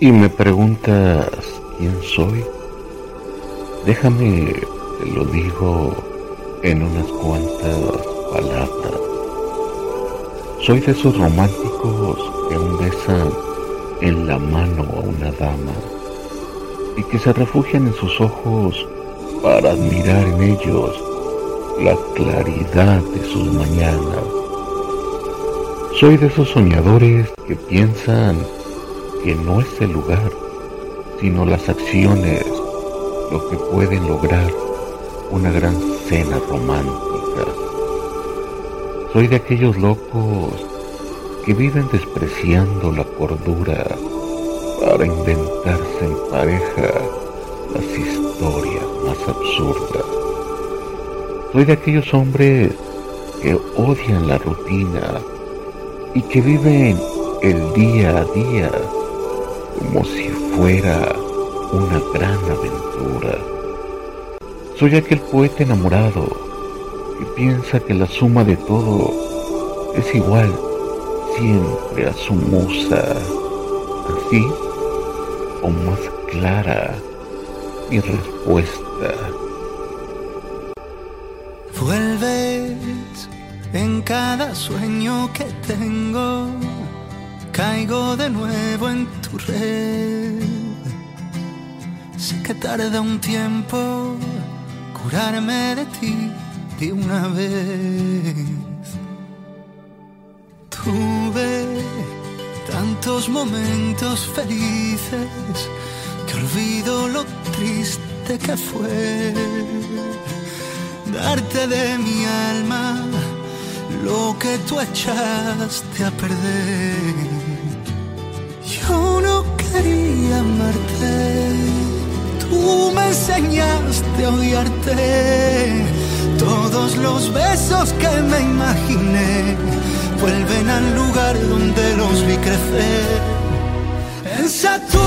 y me preguntas quién soy, déjame, te lo digo en unas cuantas palabras. Soy de esos románticos que aún besan en la mano a una dama y que se refugian en sus ojos para admirar en ellos la claridad de sus mañanas. Soy de esos soñadores que piensan que no es el lugar, sino las acciones lo que pueden lograr una gran cena romántica. Soy de aquellos locos que viven despreciando la cordura para inventarse en pareja las historias más absurdas. Soy de aquellos hombres que odian la rutina y que viven el día a día como si fuera una gran aventura. Soy aquel poeta enamorado que piensa que la suma de todo es igual siempre a su musa, así o más clara mi respuesta. Vuelves en cada sueño que tengo, caigo de nuevo en tu red. Sé que tarda un tiempo curarme de ti de una vez. Tuve tantos momentos felices que olvido lo triste que fue darte de mi alma lo que tú echaste a perder. Yo quería amarte, tú me enseñaste a odiarte. Todos los besos que me imaginé vuelven al lugar donde los vi crecer. En Saturno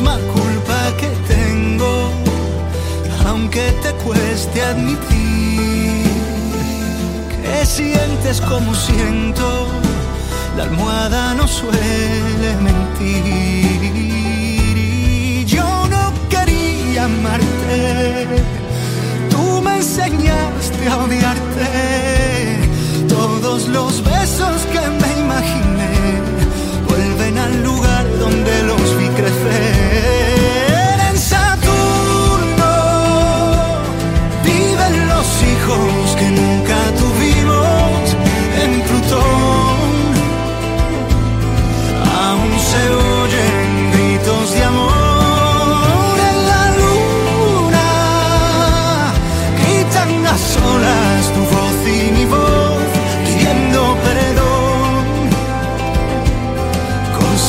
misma culpa que tengo, aunque te cueste admitir que sientes como siento, la almohada no suele mentir. Y yo no quería amarte, tú me enseñaste a odiarte todos los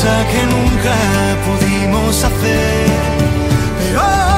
cosa que nunca pudimos hacer.